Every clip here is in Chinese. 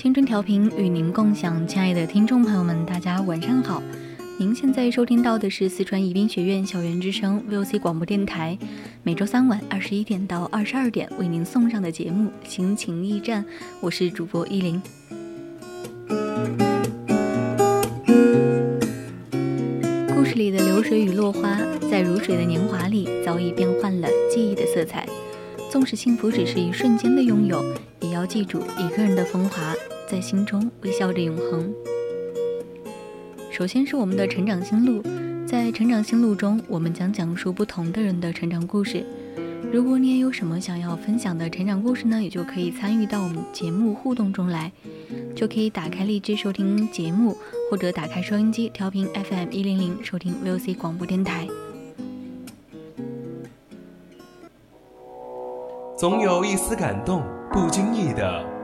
青春调频与您共享，亲爱的听众朋友们，大家晚上好。您现在收听到的是四川宜宾学院校园之声 VOC 广播电台，每周三晚二十一点到二十二点为您送上的节目《心情驿站》，我是主播依林。故事里的流水与落花，在如水的年华里，早已变换了记忆的色彩。纵使幸福只是一瞬间的拥有，也要记住一个人的风华。在心中微笑着永恒。首先是我们的成长心路，在成长心路中，我们将讲述不同的人的成长故事。如果你也有什么想要分享的成长故事呢，也就可以参与到我们节目互动中来，就可以打开荔枝收听节目，或者打开收音机调频 FM 一零零收听 VOC 广播电台。总有一丝感动，不经意的。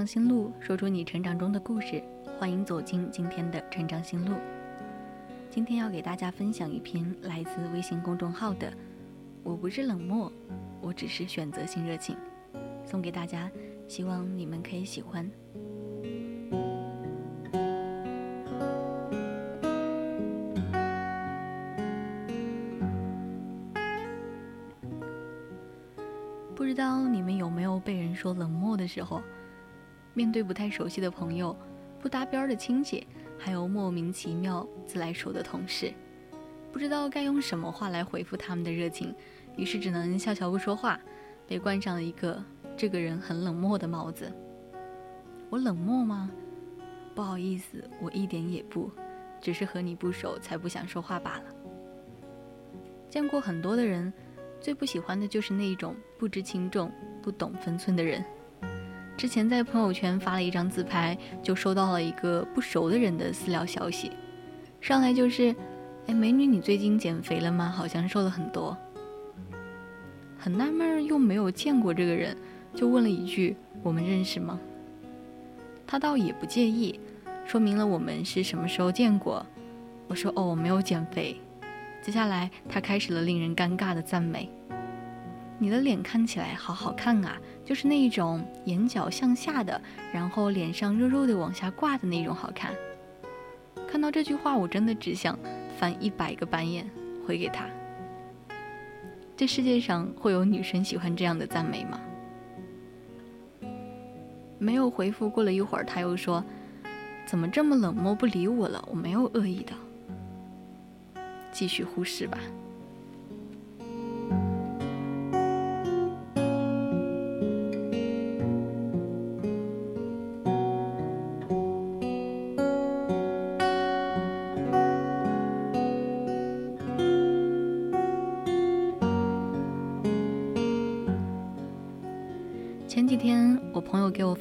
长心路，说出你成长中的故事。欢迎走进今天的成长心路。今天要给大家分享一篇来自微信公众号的《我不是冷漠，我只是选择性热情》，送给大家，希望你们可以喜欢。不知道你们有没有被人说冷漠的时候？面对不太熟悉的朋友、不搭边的亲戚，还有莫名其妙自来熟的同事，不知道该用什么话来回复他们的热情，于是只能笑笑不说话，被冠上了一个“这个人很冷漠”的帽子。我冷漠吗？不好意思，我一点也不，只是和你不熟才不想说话罢了。见过很多的人，最不喜欢的就是那一种不知轻重、不懂分寸的人。之前在朋友圈发了一张自拍，就收到了一个不熟的人的私聊消息，上来就是：“哎，美女，你最近减肥了吗？好像瘦了很多。”很纳闷，又没有见过这个人，就问了一句：“我们认识吗？”他倒也不介意，说明了我们是什么时候见过。我说：“哦，我没有减肥。”接下来他开始了令人尴尬的赞美。你的脸看起来好好看啊，就是那一种眼角向下的，然后脸上肉肉的往下挂的那种好看。看到这句话，我真的只想翻一百个白眼回给他。这世界上会有女生喜欢这样的赞美吗？没有回复，过了一会儿，他又说：“怎么这么冷漠不理我了？我没有恶意的。”继续忽视吧。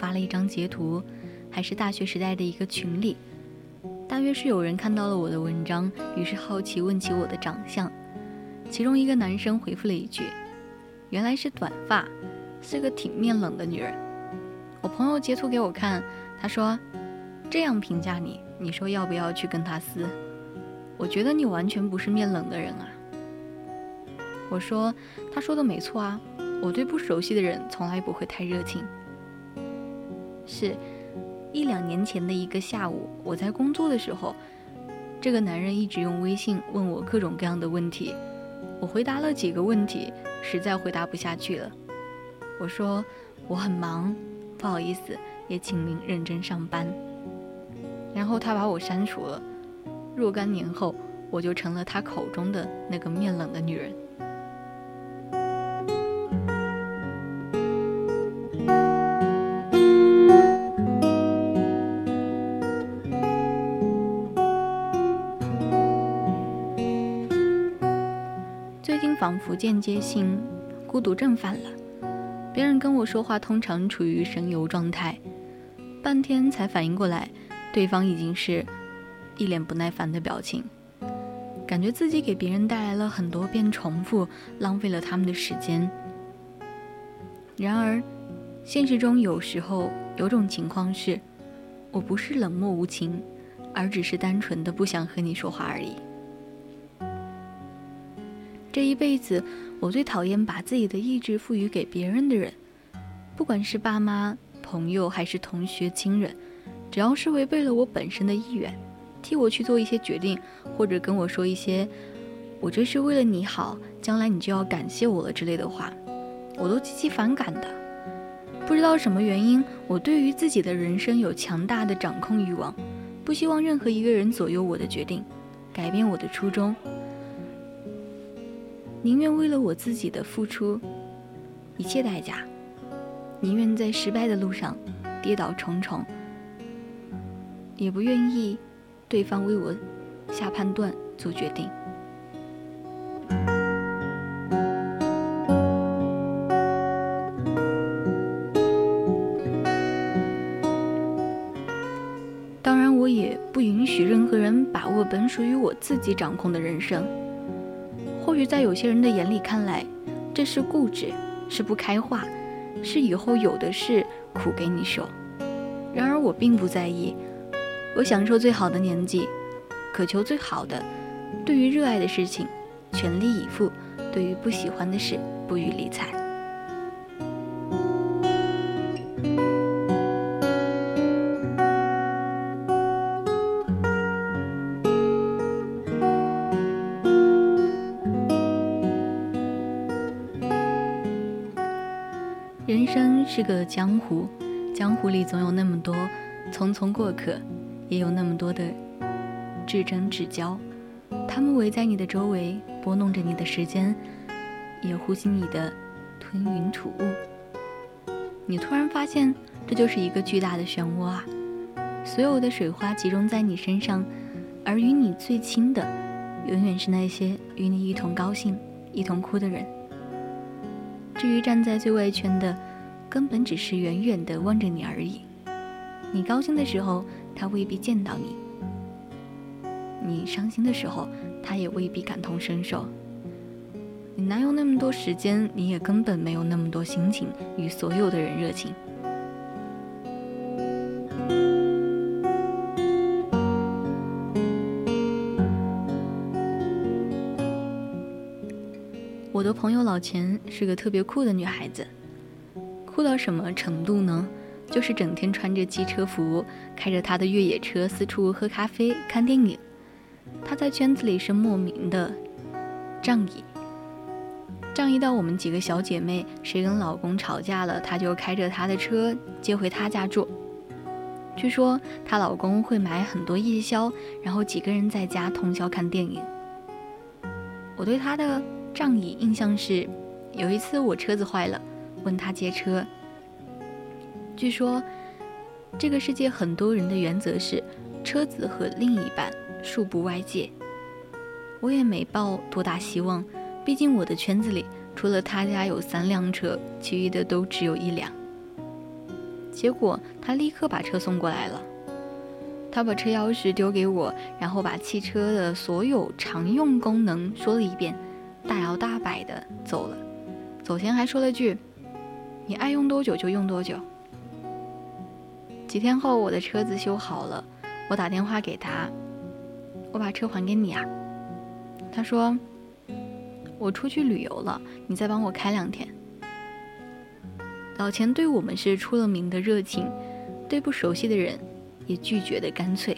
发了一张截图，还是大学时代的一个群里，大约是有人看到了我的文章，于是好奇问起我的长相。其中一个男生回复了一句：“原来是短发，是个挺面冷的女人。”我朋友截图给我看，他说：“这样评价你，你说要不要去跟他撕？我觉得你完全不是面冷的人啊。”我说：“他说的没错啊，我对不熟悉的人从来不会太热情。”是一两年前的一个下午，我在工作的时候，这个男人一直用微信问我各种各样的问题。我回答了几个问题，实在回答不下去了。我说我很忙，不好意思，也请您认真上班。然后他把我删除了。若干年后，我就成了他口中的那个面冷的女人。仿佛间接性孤独症犯了，别人跟我说话通常处于神游状态，半天才反应过来，对方已经是一脸不耐烦的表情，感觉自己给别人带来了很多遍重复，浪费了他们的时间。然而，现实中有时候有种情况是，我不是冷漠无情，而只是单纯的不想和你说话而已。这一辈子，我最讨厌把自己的意志赋予给别人的人，不管是爸妈、朋友还是同学、亲人，只要是违背了我本身的意愿，替我去做一些决定，或者跟我说一些“我这是为了你好，将来你就要感谢我了”之类的话，我都极其反感的。不知道什么原因，我对于自己的人生有强大的掌控欲望，不希望任何一个人左右我的决定，改变我的初衷。宁愿为了我自己的付出一切代价，宁愿在失败的路上跌倒重重，也不愿意对方为我下判断做决定。当然，我也不允许任何人把握本属于我自己掌控的人生。在有些人的眼里看来，这是固执，是不开化，是以后有的是苦给你受。然而我并不在意，我享受最好的年纪，渴求最好的，对于热爱的事情，全力以赴；对于不喜欢的事，不予理睬。个江湖，江湖里总有那么多匆匆过客，也有那么多的至真至交。他们围在你的周围，拨弄着你的时间，也呼吸你的吞云吐雾。你突然发现，这就是一个巨大的漩涡啊！所有的水花集中在你身上，而与你最亲的，永远是那些与你一同高兴、一同哭的人。至于站在最外圈的，根本只是远远地望着你而已。你高兴的时候，他未必见到你；你伤心的时候，他也未必感同身受。你哪有那么多时间？你也根本没有那么多心情与所有的人热情。我的朋友老钱是个特别酷的女孩子。酷到什么程度呢？就是整天穿着机车服，开着他的越野车四处喝咖啡、看电影。他在圈子里是莫名的仗义，仗义到我们几个小姐妹谁跟老公吵架了，他就开着他的车接回他家住。据说她老公会买很多夜宵，然后几个人在家通宵看电影。我对他的仗义印象是，有一次我车子坏了。问他借车。据说，这个世界很多人的原则是车子和另一半恕不外借。我也没抱多大希望，毕竟我的圈子里除了他家有三辆车，其余的都只有一辆。结果他立刻把车送过来了。他把车钥匙丢给我，然后把汽车的所有常用功能说了一遍，大摇大摆的走了。走前还说了句：“你爱用多久就用多久。”几天后，我的车子修好了，我打电话给他：“我把车还给你啊。”他说：“我出去旅游了，你再帮我开两天。”老钱对我们是出了名的热情，对不熟悉的人。也拒绝的干脆。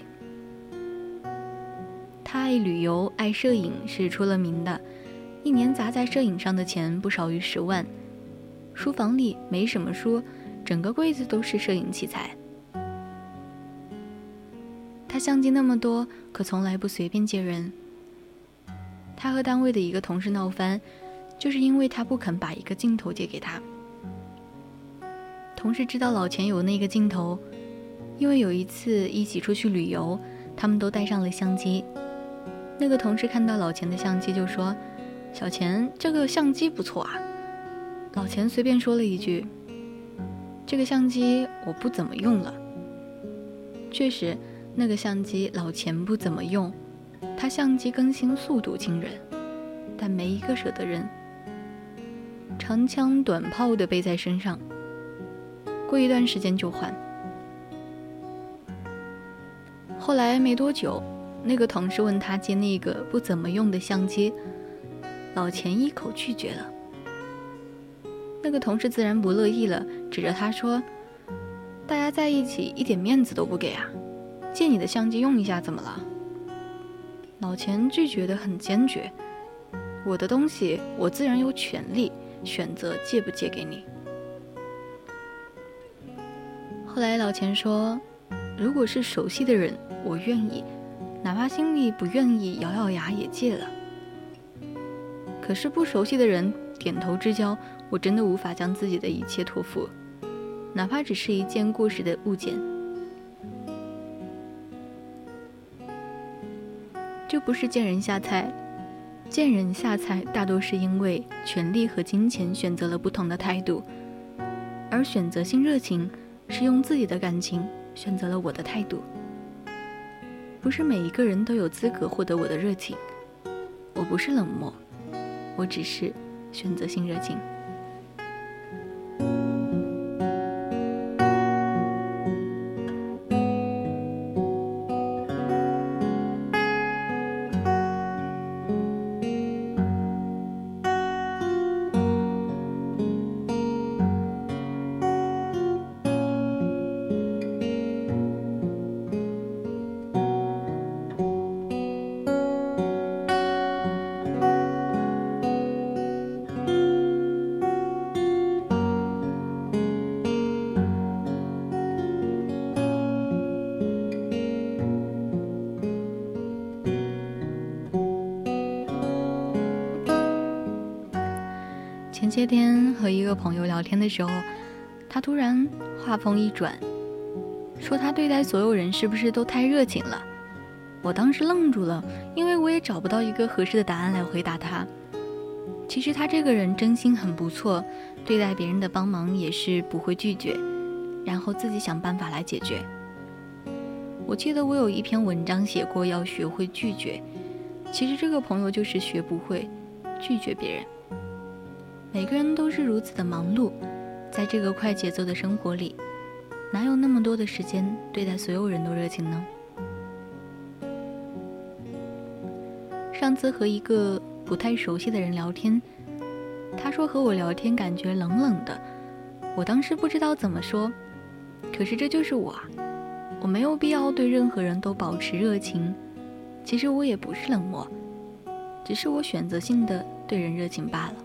他爱旅游，爱摄影，是出了名的，一年砸在摄影上的钱不少于十万。书房里没什么书，整个柜子都是摄影器材。他相机那么多，可从来不随便借人。他和单位的一个同事闹翻，就是因为他不肯把一个镜头借给他。同事知道老钱有那个镜头。因为有一次一起出去旅游，他们都带上了相机。那个同事看到老钱的相机就说：“小钱，这个相机不错啊。”老钱随便说了一句：“这个相机我不怎么用了。”确实，那个相机老钱不怎么用，他相机更新速度惊人，但没一个舍得扔，长枪短炮的背在身上，过一段时间就换。后来没多久，那个同事问他借那个不怎么用的相机，老钱一口拒绝了。那个同事自然不乐意了，指着他说：“大家在一起一点面子都不给啊！借你的相机用一下怎么了？”老钱拒绝的很坚决：“我的东西，我自然有权利选择借不借给你。”后来老钱说：“如果是熟悉的人。”我愿意，哪怕心里不愿意，咬咬牙也借了。可是不熟悉的人点头之交，我真的无法将自己的一切托付，哪怕只是一件过时的物件。这不是见人下菜，见人下菜大多是因为权力和金钱选择了不同的态度，而选择性热情是用自己的感情选择了我的态度。不是每一个人都有资格获得我的热情，我不是冷漠，我只是选择性热情。些天和一个朋友聊天的时候，他突然话锋一转，说他对待所有人是不是都太热情了？我当时愣住了，因为我也找不到一个合适的答案来回答他。其实他这个人真心很不错，对待别人的帮忙也是不会拒绝，然后自己想办法来解决。我记得我有一篇文章写过要学会拒绝，其实这个朋友就是学不会拒绝别人。每个人都是如此的忙碌，在这个快节奏的生活里，哪有那么多的时间对待所有人都热情呢？上次和一个不太熟悉的人聊天，他说和我聊天感觉冷冷的，我当时不知道怎么说，可是这就是我，我没有必要对任何人都保持热情，其实我也不是冷漠，只是我选择性的对人热情罢了。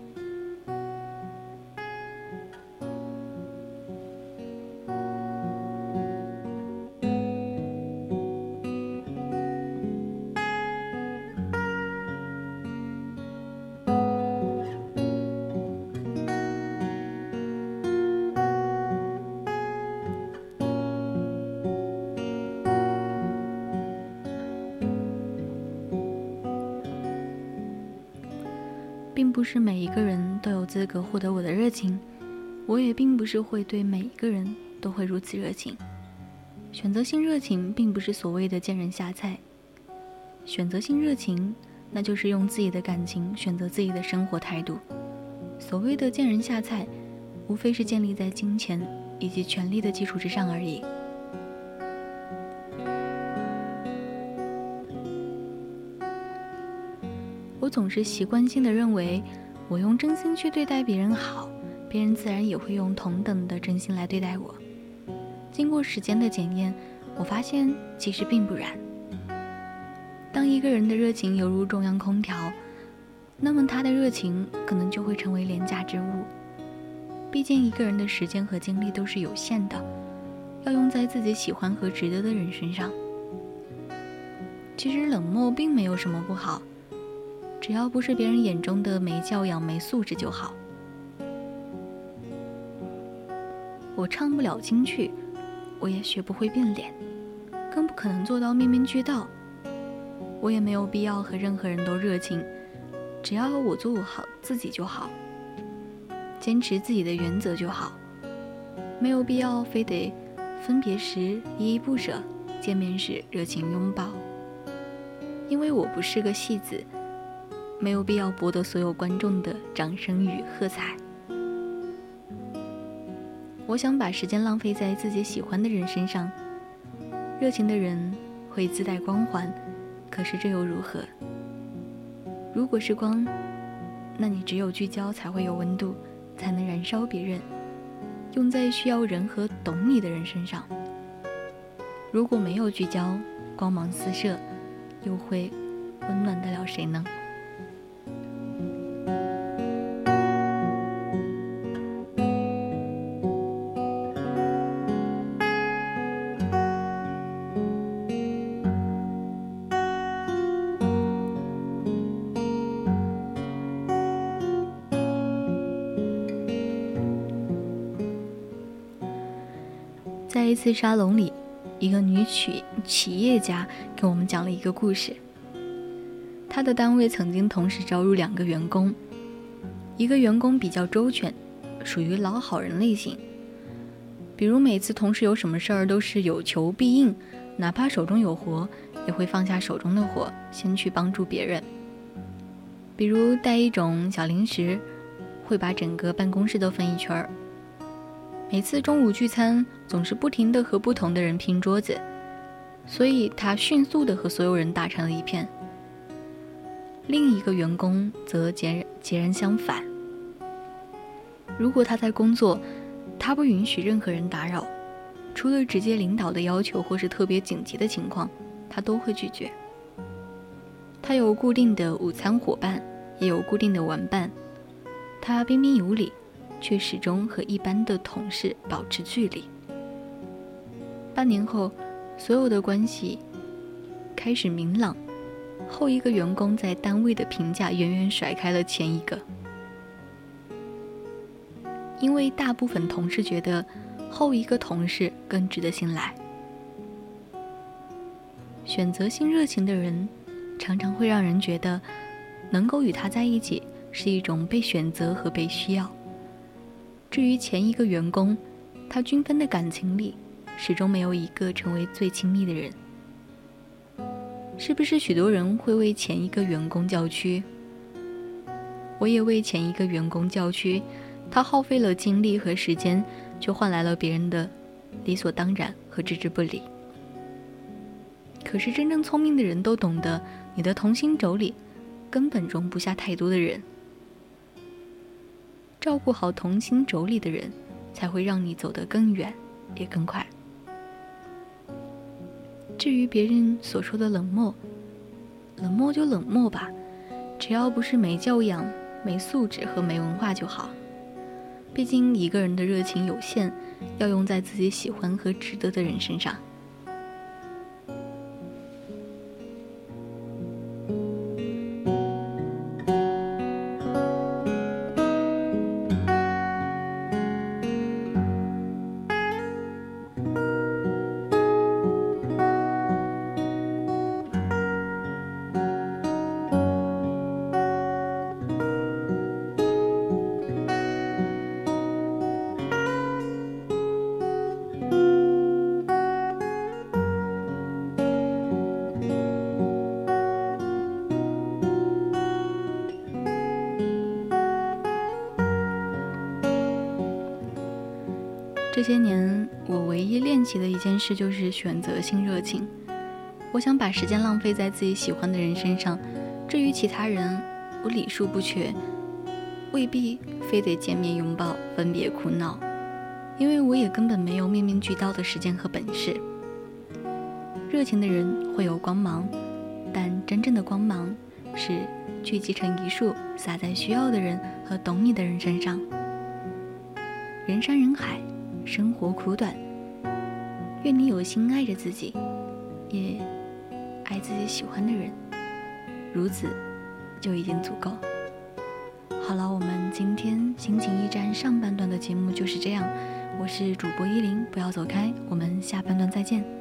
不是每一个人都有资格获得我的热情，我也并不是会对每一个人都会如此热情。选择性热情并不是所谓的见人下菜，选择性热情，那就是用自己的感情选择自己的生活态度。所谓的见人下菜，无非是建立在金钱以及权力的基础之上而已。我总是习惯性的认为，我用真心去对待别人好，别人自然也会用同等的真心来对待我。经过时间的检验，我发现其实并不然。当一个人的热情犹如中央空调，那么他的热情可能就会成为廉价之物。毕竟一个人的时间和精力都是有限的，要用在自己喜欢和值得的人身上。其实冷漠并没有什么不好，只要不是别人眼中的没教养、没素质就好。我唱不了京剧。我也学不会变脸，更不可能做到面面俱到。我也没有必要和任何人都热情，只要我做好自己就好，坚持自己的原则就好，没有必要非得分别时依依不舍，见面时热情拥抱。因为我不是个戏子，没有必要博得所有观众的掌声与喝彩。我想把时间浪费在自己喜欢的人身上。热情的人会自带光环，可是这又如何？如果是光，那你只有聚焦才会有温度，才能燃烧别人，用在需要人和懂你的人身上。如果没有聚焦，光芒四射，又会温暖得了谁呢？一次沙龙里，一个女企企业家给我们讲了一个故事。她的单位曾经同时招入两个员工，一个员工比较周全，属于老好人类型，比如每次同事有什么事儿都是有求必应，哪怕手中有活，也会放下手中的活，先去帮助别人。比如带一种小零食，会把整个办公室都分一圈儿。每次中午聚餐，总是不停地和不同的人拼桌子，所以他迅速地和所有人打成了一片。另一个员工则截然截然相反。如果他在工作，他不允许任何人打扰，除了直接领导的要求或是特别紧急的情况，他都会拒绝。他有固定的午餐伙伴，也有固定的玩伴，他彬彬有礼。却始终和一般的同事保持距离。半年后，所有的关系开始明朗。后一个员工在单位的评价远远甩开了前一个，因为大部分同事觉得后一个同事更值得信赖。选择性热情的人，常常会让人觉得能够与他在一起是一种被选择和被需要。至于前一个员工，他均分的感情里，始终没有一个成为最亲密的人。是不是许多人会为前一个员工叫屈？我也为前一个员工叫屈，他耗费了精力和时间，却换来了别人的理所当然和置之不理。可是真正聪明的人都懂得，你的同心轴里，根本容不下太多的人。照顾好同心轴里的人，才会让你走得更远，也更快。至于别人所说的冷漠，冷漠就冷漠吧，只要不是没教养、没素质和没文化就好。毕竟一个人的热情有限，要用在自己喜欢和值得的人身上。这些年，我唯一练习的一件事就是选择性热情。我想把时间浪费在自己喜欢的人身上，至于其他人，我礼数不缺，未必非得见面拥抱、分别哭闹，因为我也根本没有面面俱到的时间和本事。热情的人会有光芒，但真正的光芒是聚集成一束，洒在需要的人和懂你的人身上。人山人海。生活苦短，愿你有心爱着自己，也爱自己喜欢的人，如此就已经足够。好了，我们今天心情驿站上半段的节目就是这样，我是主播依林，不要走开，我们下半段再见。